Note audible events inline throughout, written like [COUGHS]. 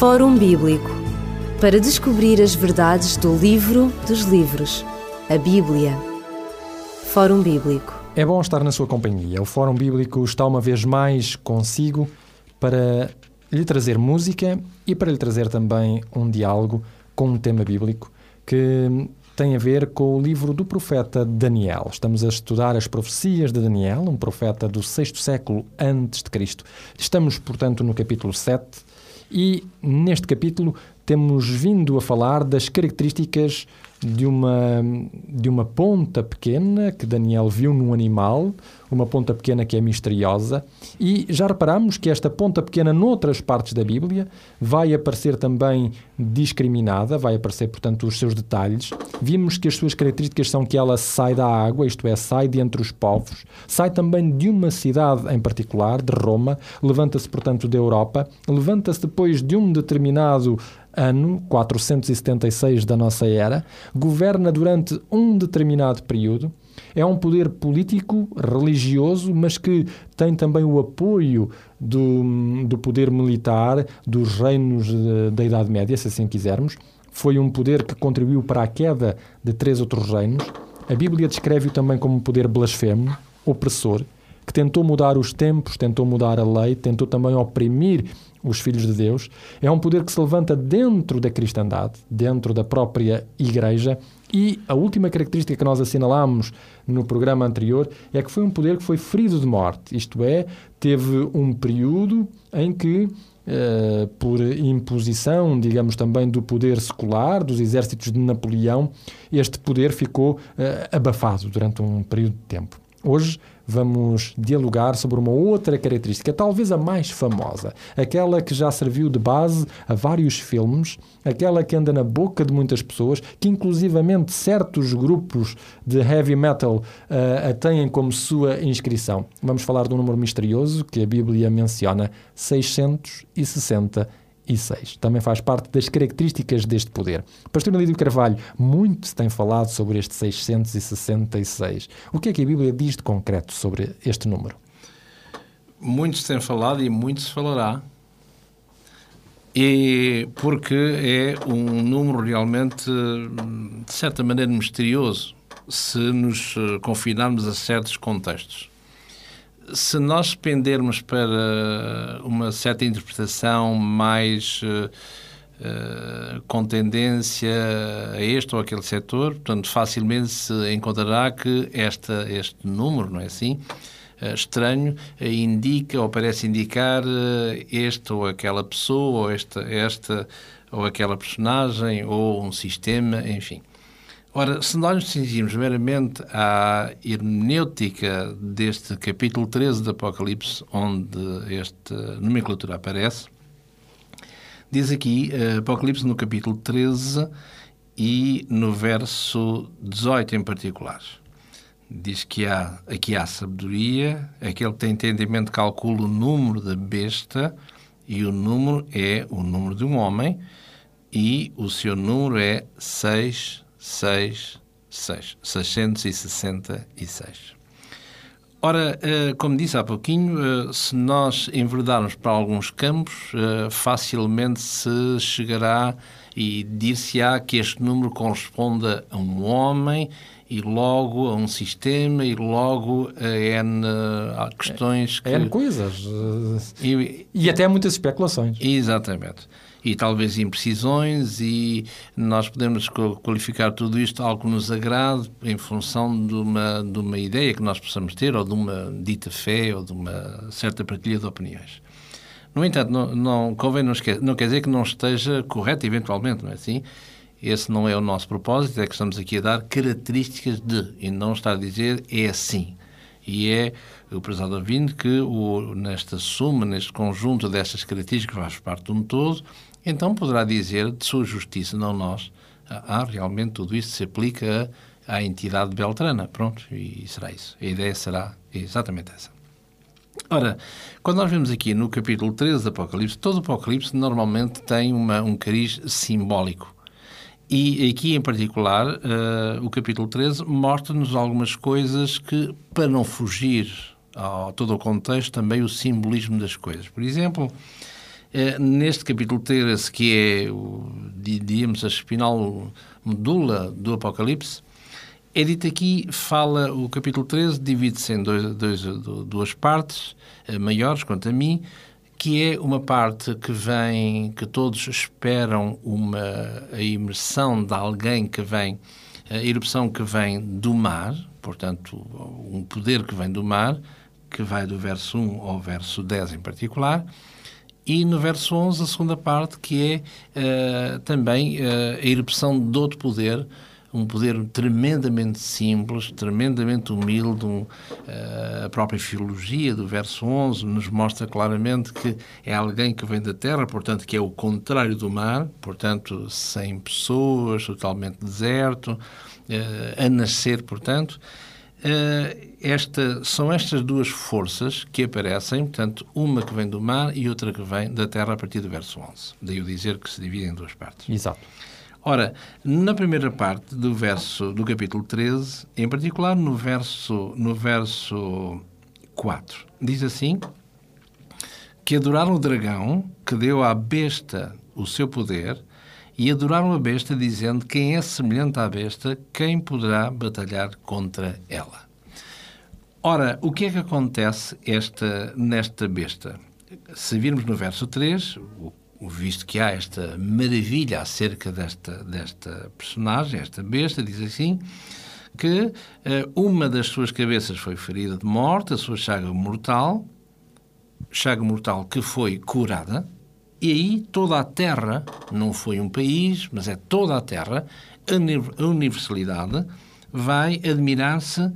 Fórum Bíblico para descobrir as verdades do livro dos livros, a Bíblia. Fórum Bíblico. É bom estar na sua companhia. O Fórum Bíblico está uma vez mais consigo para lhe trazer música e para lhe trazer também um diálogo com um tema bíblico que tem a ver com o livro do profeta Daniel. Estamos a estudar as profecias de Daniel, um profeta do sexto século antes de Cristo. Estamos, portanto, no capítulo 7 e neste capítulo temos vindo a falar das características de uma, de uma ponta pequena que Daniel viu num animal, uma ponta pequena que é misteriosa, e já reparamos que esta ponta pequena, noutras partes da Bíblia, vai aparecer também discriminada, vai aparecer, portanto, os seus detalhes. Vimos que as suas características são que ela sai da água, isto é, sai de entre os povos, sai também de uma cidade em particular, de Roma, levanta-se, portanto, da Europa, levanta-se depois de um determinado ano 476 da nossa era, governa durante um determinado período. É um poder político, religioso, mas que tem também o apoio do, do poder militar dos reinos da Idade Média, se assim quisermos. Foi um poder que contribuiu para a queda de três outros reinos. A Bíblia descreve-o também como um poder blasfemo, opressor, que tentou mudar os tempos, tentou mudar a lei, tentou também oprimir os filhos de Deus. É um poder que se levanta dentro da cristandade, dentro da própria Igreja. E a última característica que nós assinalamos no programa anterior é que foi um poder que foi ferido de morte, isto é, teve um período em que Uh, por imposição, digamos também, do poder secular, dos exércitos de Napoleão, este poder ficou uh, abafado durante um período de tempo. Hoje vamos dialogar sobre uma outra característica, talvez a mais famosa, aquela que já serviu de base a vários filmes, aquela que anda na boca de muitas pessoas, que inclusivamente certos grupos de heavy metal uh, a têm como sua inscrição. Vamos falar de um número misterioso que a Bíblia menciona, 660 6. Também faz parte das características deste poder. Pastor Melídio Carvalho, muito se tem falado sobre este 666. O que é que a Bíblia diz de concreto sobre este número? Muito se tem falado e muito se falará. E porque é um número realmente, de certa maneira, misterioso, se nos eh, confinarmos a certos contextos se nós pendermos para uma certa interpretação mais uh, com tendência a este ou aquele setor, portanto, facilmente se encontrará que esta, este número, não é assim? Uh, estranho, indica ou parece indicar este ou aquela pessoa, ou esta, esta ou aquela personagem, ou um sistema, enfim. Ora, se nós nos cingirmos meramente à hermenêutica deste capítulo 13 do Apocalipse, onde esta nomenclatura aparece, diz aqui, uh, Apocalipse no capítulo 13 e no verso 18 em particular. Diz que há, aqui há sabedoria, aquele que tem entendimento calcula o número da besta, e o número é o número de um homem, e o seu número é 6 6, 6, 666. Ora, eh, como disse há pouquinho, eh, se nós enverdarmos para alguns campos, eh, facilmente se chegará e dir-se-á que este número corresponda a um homem e logo a um sistema e logo a N questões que... N coisas. E, e até muitas especulações. Exatamente e talvez imprecisões e nós podemos qualificar tudo isto algo que nos agrade em função de uma, de uma ideia que nós possamos ter ou de uma dita fé ou de uma certa partilha de opiniões. No entanto, não, não convém não, esquecer, não quer dizer que não esteja correto eventualmente, não é assim? Esse não é o nosso propósito, é que estamos aqui a dar características de, e não estar a dizer é assim. E é o prezado ouvinte que o, nesta suma, neste conjunto destas características, faz parte de um todo, então poderá dizer de sua justiça, não nós, ah, ah realmente tudo isto se aplica à entidade beltrana. Pronto, e será isso. A ideia será exatamente essa. Ora, quando nós vemos aqui no capítulo 13 do Apocalipse, todo o Apocalipse normalmente tem uma, um cariz simbólico. E aqui, em particular, uh, o capítulo 13 mostra-nos algumas coisas que, para não fugir a todo o contexto, também o simbolismo das coisas. Por exemplo, neste capítulo 13, que é, o, a espinal medula do Apocalipse, é dito aqui, fala, o capítulo 13 divide-se em dois, dois, duas partes eh, maiores, quanto a mim, que é uma parte que vem, que todos esperam uma a imersão de alguém que vem, a erupção que vem do mar, portanto, um poder que vem do mar, que vai do verso 1 ao verso 10 em particular, e no verso 11 a segunda parte, que é uh, também uh, a erupção de outro poder, um poder tremendamente simples, tremendamente humilde. Um, uh, a própria filologia do verso 11 nos mostra claramente que é alguém que vem da terra, portanto, que é o contrário do mar, portanto, sem pessoas, totalmente deserto, uh, a nascer, portanto. Uh, esta, são estas duas forças que aparecem, portanto, uma que vem do mar e outra que vem da terra a partir do verso 11. Daí o dizer que se divide em duas partes. Exato. Ora, na primeira parte do verso do capítulo 13, em particular no verso, no verso 4, diz assim: que adoraram o dragão que deu à besta o seu poder e adoraram a besta, dizendo: Quem é semelhante à besta, quem poderá batalhar contra ela? Ora, o que é que acontece esta, nesta besta? Se virmos no verso 3, o visto que há esta maravilha acerca desta, desta personagem, esta besta, diz assim, que uh, uma das suas cabeças foi ferida de morte, a sua chaga mortal, chaga mortal que foi curada, e aí toda a Terra, não foi um país, mas é toda a Terra, a universalidade, vai admirar-se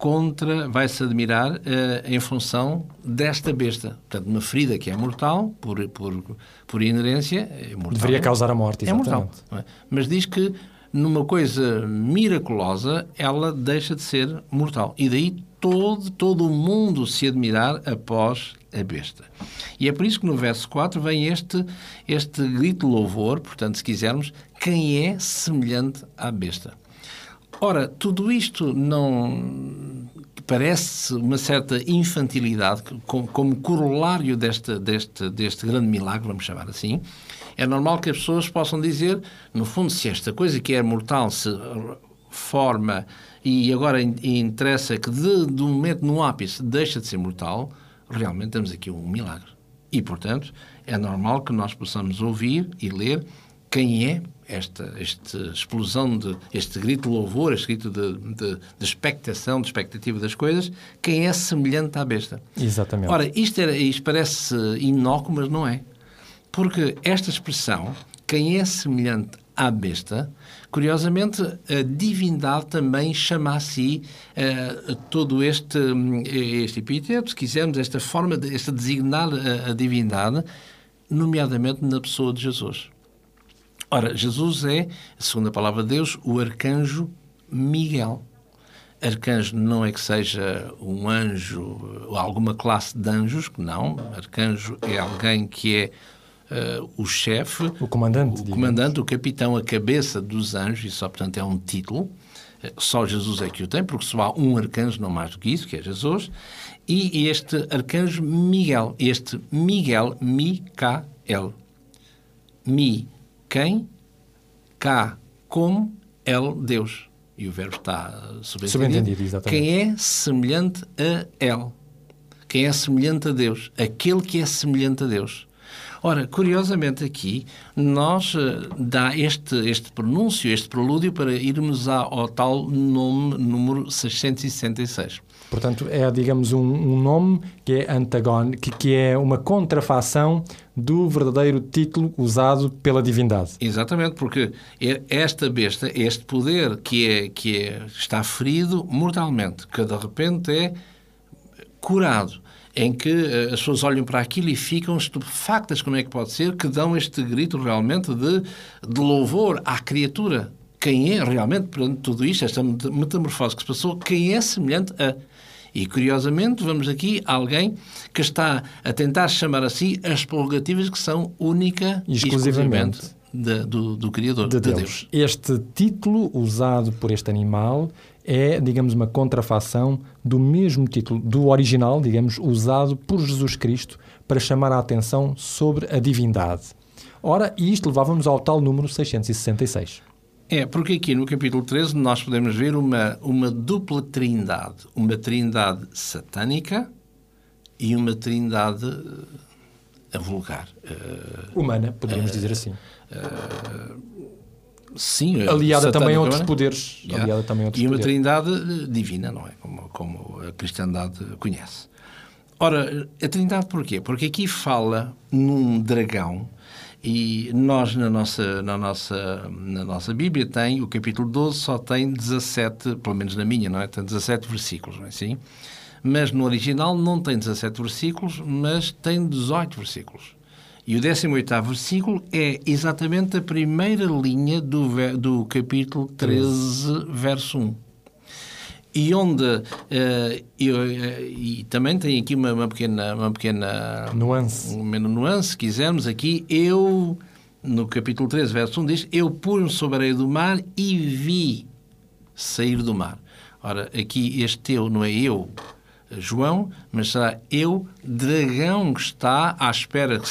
contra, vai-se admirar uh, em função desta besta. Portanto, uma ferida que é mortal, por, por, por inerência, é mortal. Deveria causar a morte, exatamente. É mortal. É? Mas diz que numa coisa miraculosa, ela deixa de ser mortal. E daí todo, todo o mundo se admirar após a besta. E é por isso que no verso 4 vem este, este grito de louvor, portanto, se quisermos, quem é semelhante à besta. Ora, tudo isto não parece uma certa infantilidade como corolário deste, deste, deste grande milagre, vamos chamar assim. É normal que as pessoas possam dizer, no fundo, se esta coisa que é mortal se forma e agora interessa que de, de um momento no ápice deixa de ser mortal, realmente temos aqui um milagre. E, portanto, é normal que nós possamos ouvir e ler quem é esta, esta explosão, de, este grito de louvor, este grito de, de, de, expectação, de expectativa das coisas, quem é semelhante à besta. Exatamente. Ora, isto, era, isto parece inócuo, mas não é. Porque esta expressão, quem é semelhante à besta, curiosamente, a divindade também chama a si uh, todo este, este epíteto, se quisermos, esta forma de esta designar a, a divindade, nomeadamente na pessoa de Jesus. Ora, Jesus é, segundo a palavra de Deus, o arcanjo Miguel. Arcanjo não é que seja um anjo ou alguma classe de anjos, não. Arcanjo é alguém que é uh, o chefe, o comandante, o, comandante, o capitão, a cabeça dos anjos, e só, portanto, é um título. Só Jesus é que o tem, porque só há um arcanjo, não mais do que isso, que é Jesus. E este arcanjo Miguel, este Miguel, Micael. Mi quem, cá, como, El, Deus. E o verbo está subentendido. Subentendido, exatamente. Quem é semelhante a El. Quem é semelhante a Deus. Aquele que é semelhante a Deus. Ora, curiosamente aqui, nós uh, dá este, este pronúncio, este prelúdio para irmos ao, ao tal nome número 666. Portanto, é, digamos, um, um nome que é antagónico, que, que é uma contrafação do verdadeiro título usado pela divindade. Exatamente, porque é esta besta, este poder que, é, que é, está ferido mortalmente, que de repente é curado, em que eh, as pessoas olham para aquilo e ficam estupefactas, como é que pode ser, que dão este grito realmente de, de louvor à criatura. Quem é realmente, perante tudo isto, esta metamorfose que se passou, quem é semelhante a e, curiosamente, vamos aqui a alguém que está a tentar chamar a si as prerrogativas que são única e exclusivamente de, do, do Criador, de, de Deus. Deus. Este título usado por este animal é, digamos, uma contrafação do mesmo título, do original, digamos, usado por Jesus Cristo para chamar a atenção sobre a divindade. Ora, e isto levava-nos ao tal número 666. É, porque aqui no capítulo 13 nós podemos ver uma, uma dupla trindade. Uma trindade satânica e uma trindade uh, vulgar. Uh, Humana, poderíamos uh, dizer assim. Sim. Aliada também a outros poderes. Yeah. Aliada também a outros e uma poderes. trindade divina, não é? Como, como a cristandade conhece. Ora, a trindade porquê? Porque aqui fala num dragão e nós, na nossa, na, nossa, na nossa Bíblia, tem, o capítulo 12 só tem 17, pelo menos na minha, não é? Tem 17 versículos, não é assim? Mas no original não tem 17 versículos, mas tem 18 versículos. E o 18 versículo é exatamente a primeira linha do, do capítulo 13, verso 1 e onde uh, eu, uh, e também tem aqui uma, uma, pequena uma pequena nuance. uma nuance se quisermos aqui eu no capítulo 13 verso 1 diz eu pus-me sobre a areia do mar e vi sair do mar. Ora aqui este eu não é eu João mas será eu dragão que está à espera que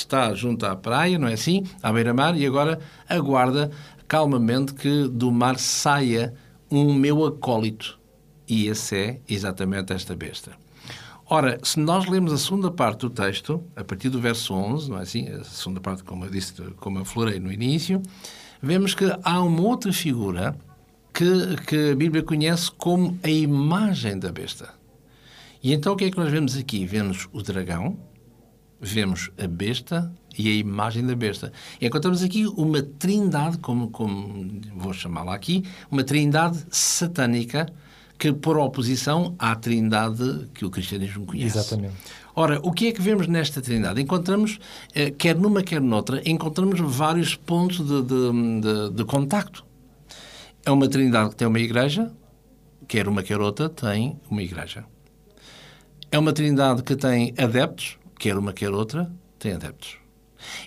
está junto à praia não é assim à beira-mar e agora aguarda calmamente que do mar saia um meu acólito. E esse é exatamente esta besta. Ora, se nós lemos a segunda parte do texto, a partir do verso 11, não é assim? A segunda parte, como eu disse, como eu florei no início, vemos que há uma outra figura que, que a Bíblia conhece como a imagem da besta. E então o que é que nós vemos aqui? Vemos o dragão, vemos a besta e a imagem da besta. E encontramos aqui uma trindade, como, como vou chamá-la aqui, uma trindade satânica que por oposição à trindade que o cristianismo conhece. Exatamente. Ora, o que é que vemos nesta trindade? Encontramos, eh, quer numa, quer noutra, encontramos vários pontos de, de, de, de contacto. É uma trindade que tem uma igreja, quer uma, quer outra, tem uma igreja. É uma trindade que tem adeptos, quer uma, quer outra, tem adeptos.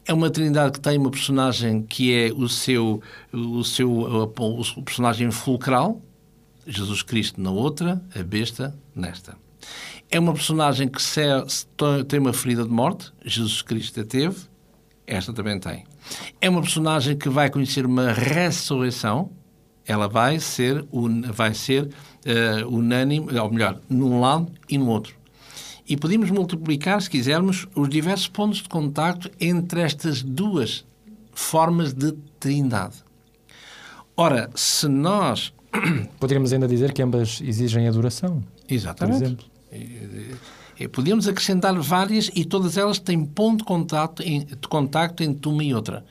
É uma trindade que tem uma personagem que é o seu, o seu o personagem fulcral, Jesus Cristo na outra, a besta nesta. É uma personagem que se, tem uma ferida de morte, Jesus Cristo a teve, esta também tem. É uma personagem que vai conhecer uma ressurreição, ela vai ser, vai ser uh, unânime, ou melhor, num lado e no outro. E podemos multiplicar, se quisermos, os diversos pontos de contacto entre estas duas formas de trindade. Ora, se nós. [COUGHS] Poderíamos ainda dizer que ambas exigem adoração. Exatamente. Podíamos acrescentar várias e todas elas têm ponto de contacto, de contacto entre uma e outra.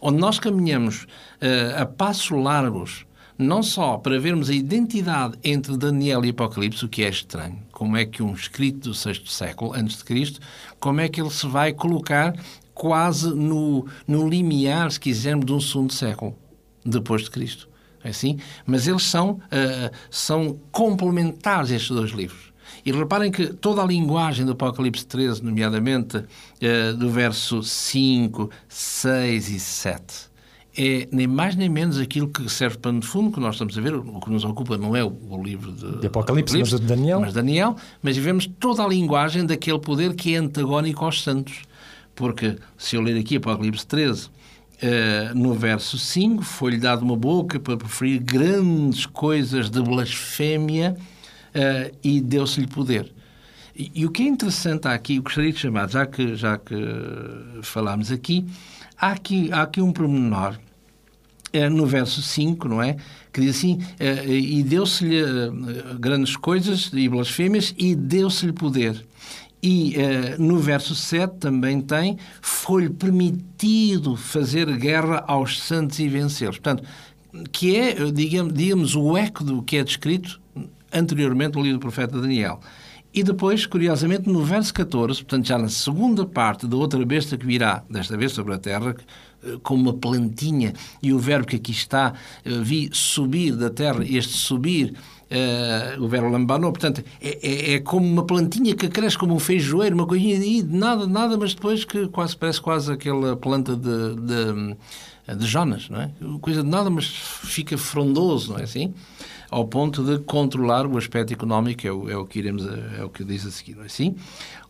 Onde nós caminhamos uh, a passos largos não só para vermos a identidade entre Daniel e Apocalipse, o que é estranho, como é que um escrito do sexto século antes de Cristo, como é que ele se vai colocar quase no, no limiar, se quisermos, de um segundo século depois de Cristo. É assim? Mas eles são, uh, são complementares, estes dois livros. E reparem que toda a linguagem do Apocalipse 13, nomeadamente uh, do verso 5, 6 e 7, é nem mais nem menos aquilo que serve para, no fundo, que nós estamos a ver, o que nos ocupa não é o, o livro de, de Apocalipse, Apocalipse, mas de Daniel. Mas Daniel, mas vemos toda a linguagem daquele poder que é antagónico aos santos. Porque, se eu ler aqui Apocalipse 13, uh, eh, no verso 5, foi-lhe dado uma boca para preferir grandes coisas de blasfémia uh, e deu-se-lhe poder. E, e, o que é interessante aqui, eu gostaria de chamar, já que, já que falámos aqui, há aqui, há aqui um pormenor no verso 5, não é? Que diz assim: é, E deu-se-lhe é, grandes coisas e blasfêmias, e deu-se-lhe poder. E no verso 7 também tem: Foi-lhe permitido fazer guerra aos santos e vencê-los. Portanto, que é, digamos, digamos, o eco do que é descrito anteriormente no livro do profeta Daniel. E depois, curiosamente, no verso 14, portanto, já na segunda parte da outra besta que virá, desta vez sobre a terra, eh, como uma plantinha, e o verbo que aqui está, eh, vi subir da terra, este subir Uh, o verbo lambanou, portanto, é, é, é, como uma plantinha que cresce como um feijoeiro, uma coisinha de nada, nada, mas depois que quase parece quase aquela planta de, de, de Jonas, não é? Coisa de nada, mas fica frondoso, não é assim? Ao ponto de controlar o aspecto económico, é o, é o que iremos, é o que diz a seguir, não é assim?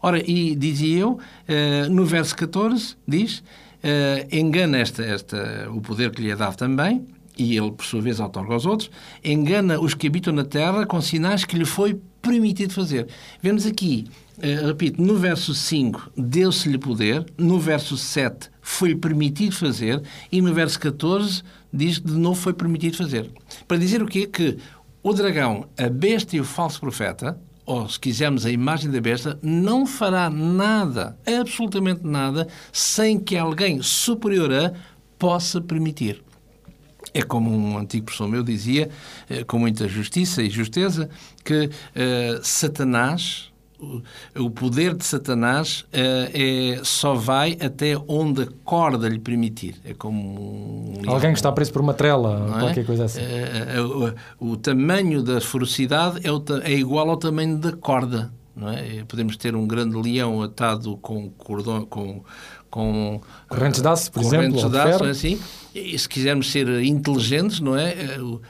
Ora, e dizia eu, uh, no verso 14, diz, uh, engana esta, esta, o poder que lhe é dado também, e ele, por sua vez, otorga aos outros, engana os que habitam na terra com sinais que lhe foi permitido fazer. Vemos aqui, uh, repito, no verso 5, deu-se-lhe poder, no verso 7, foi-lhe permitido fazer, e no verso 14, diz que de novo foi permitido fazer. Para dizer o quê? Que o dragão, a besta e o falso profeta, ou se quisermos a imagem da besta, não fará nada, absolutamente nada, sem que alguém superior a possa permitir. É como um antigo professor meu dizia, eh, com muita justiça e justeza, que uh, Satanás, o poder de Satanás uh, é, só vai até onde a corda lhe permitir. É como um Alguém que está preso por uma trela, é? qualquer coisa assim. Uh, o, o, tamanho da ferocidade é, o, é, igual ao tamanho da corda. Não é? Podemos ter um grande leão atado com cordão, com com correntes de aço, por correntes exemplo, de aço, é assim. E se quisermos ser inteligentes, não é?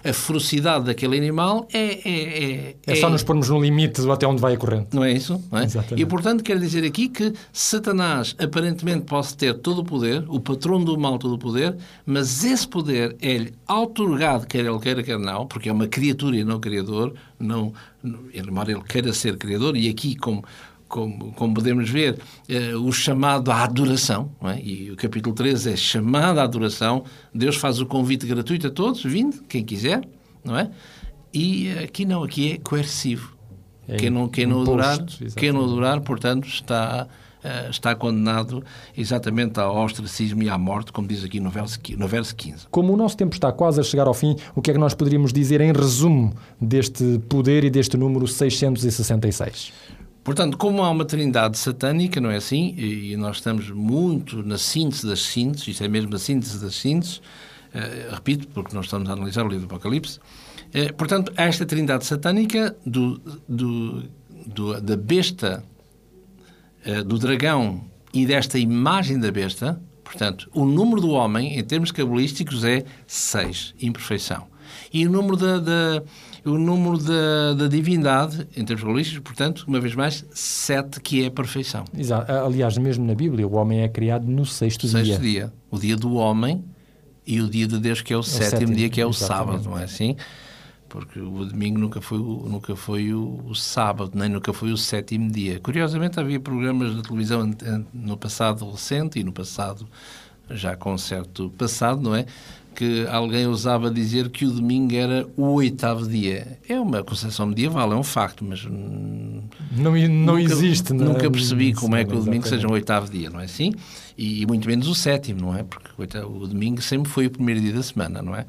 A ferocidade daquele animal é é, é, é só nos pormos no limite até onde vai a corrente. Não é isso? Não é? E portanto quer dizer aqui que Satanás aparentemente pode ter todo o poder, o patrão do mal todo o poder, mas esse poder é-lhe autorgado, quer ele queira, quer não, porque é uma criatura e não criador, não, embora ele queira ser criador, e aqui como como, como podemos ver, eh, o chamado à adoração, é? e o capítulo 13 é chamado à adoração, Deus faz o convite gratuito a todos, vindo, quem quiser, não é? E aqui não, aqui é coercivo. É quem não, quem não adorar, quem não adorar, portanto, está, uh, está condenado exatamente ao ostracismo e à morte, como diz aqui no verso, no verso 15. Como o nosso tempo está quase a chegar ao fim, o que é que nós poderíamos dizer em resumo deste poder e deste número 666? Portanto, como há uma trindade satânica, não é assim? E nós estamos muito na síntese das sínteses, isto é mesmo a síntese das sínteses, uh, repito, porque nós estamos a analisar o livro do Apocalipse. Uh, portanto, há esta trindade satânica do, do, do da besta, uh, do dragão e desta imagem da besta. Portanto, o número do homem, em termos cabalísticos, é 6, imperfeição. E o número da, da o número da, da divindade, em termos holísticos, portanto, uma vez mais, sete, que é a perfeição. Exato. Aliás, mesmo na Bíblia, o homem é criado no sexto, sexto dia. Sexto dia. O dia do homem e o dia de Deus, que é o, é o sétimo, sétimo, dia, que é o exatamente. sábado, não é assim? Porque o domingo nunca foi, o, nunca foi o, o, sábado, nem nunca foi o sétimo dia. Curiosamente, havia programas de televisão no passado recente e no passado já com certo passado, não é? Que alguém ousava dizer que o domingo era o oitavo dia. É uma concepção medieval, é um facto, mas. Não, não nunca, existe, não Nunca percebi como é que o domingo seja o oitavo dia, não é assim? E, e muito menos o sétimo, não é? Porque o domingo sempre foi o primeiro dia da semana, não é?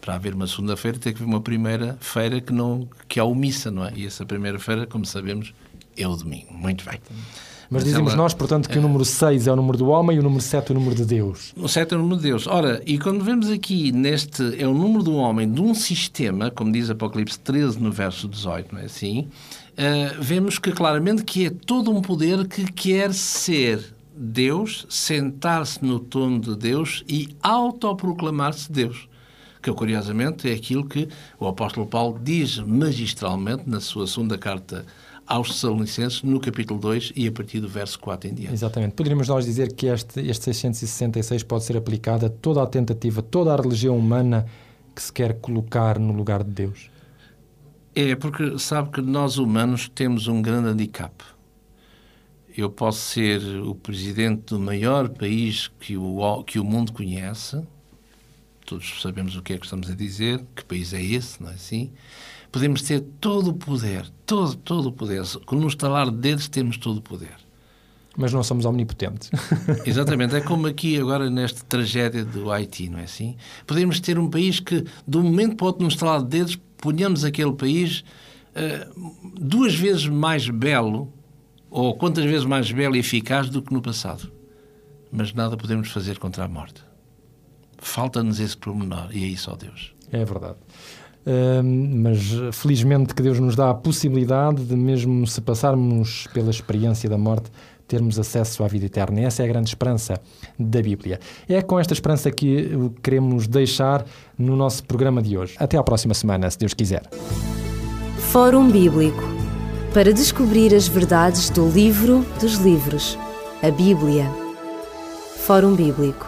Para haver uma segunda-feira tem que haver uma primeira-feira que, não, que é o missa, não é? E essa primeira-feira, como sabemos, é o domingo. Muito bem. Mas, dizemos ela, nós, portanto, que é, o número 6 é o número do homem e o número 7 é o número de Deus. O 7 é o número de Deus. Ora, e quando vemos aqui neste, é o número do homem de um sistema, como diz Apocalipse 13 no verso 18, não é assim? Uh, vemos que claramente que é todo um poder que quer ser Deus, sentar-se no trono de Deus e autoproclamar-se Deus que curiosamente é aquilo que o apóstolo Paulo diz magistralmente na sua segunda carta aos Tessalonicenses no capítulo 2 e a partir do verso 4 em diante. Exatamente. Poderíamos nós dizer que este, este 666 pode ser aplicado a toda a tentativa, toda a religião humana que se quer colocar no lugar de Deus? É, porque sabe que nós humanos temos um grande handicap. Eu posso ser o presidente do maior país que o, que o mundo conhece, todos sabemos o que é que estamos a dizer, que país é esse, não é assim? Podemos ter todo o poder, todo, todo o poder. Com um estalar de dedos temos todo o poder. Mas não somos omnipotentes. [LAUGHS] Exatamente. É como aqui agora nesta tragédia do Haiti, não é assim? Podemos ter um país que, de um momento para o outro, num estalar de dedos, ponhamos aquele país uh, duas vezes mais belo, ou quantas vezes mais belo e eficaz do que no passado. Mas nada podemos fazer contra a morte. Falta-nos esse pormenor, e é isso, ó Deus. É verdade. Mas felizmente que Deus nos dá a possibilidade de, mesmo se passarmos pela experiência da morte, termos acesso à vida eterna. E essa é a grande esperança da Bíblia. É com esta esperança que queremos deixar no nosso programa de hoje. Até à próxima semana, se Deus quiser. Fórum Bíblico para descobrir as verdades do livro dos livros, a Bíblia. Fórum Bíblico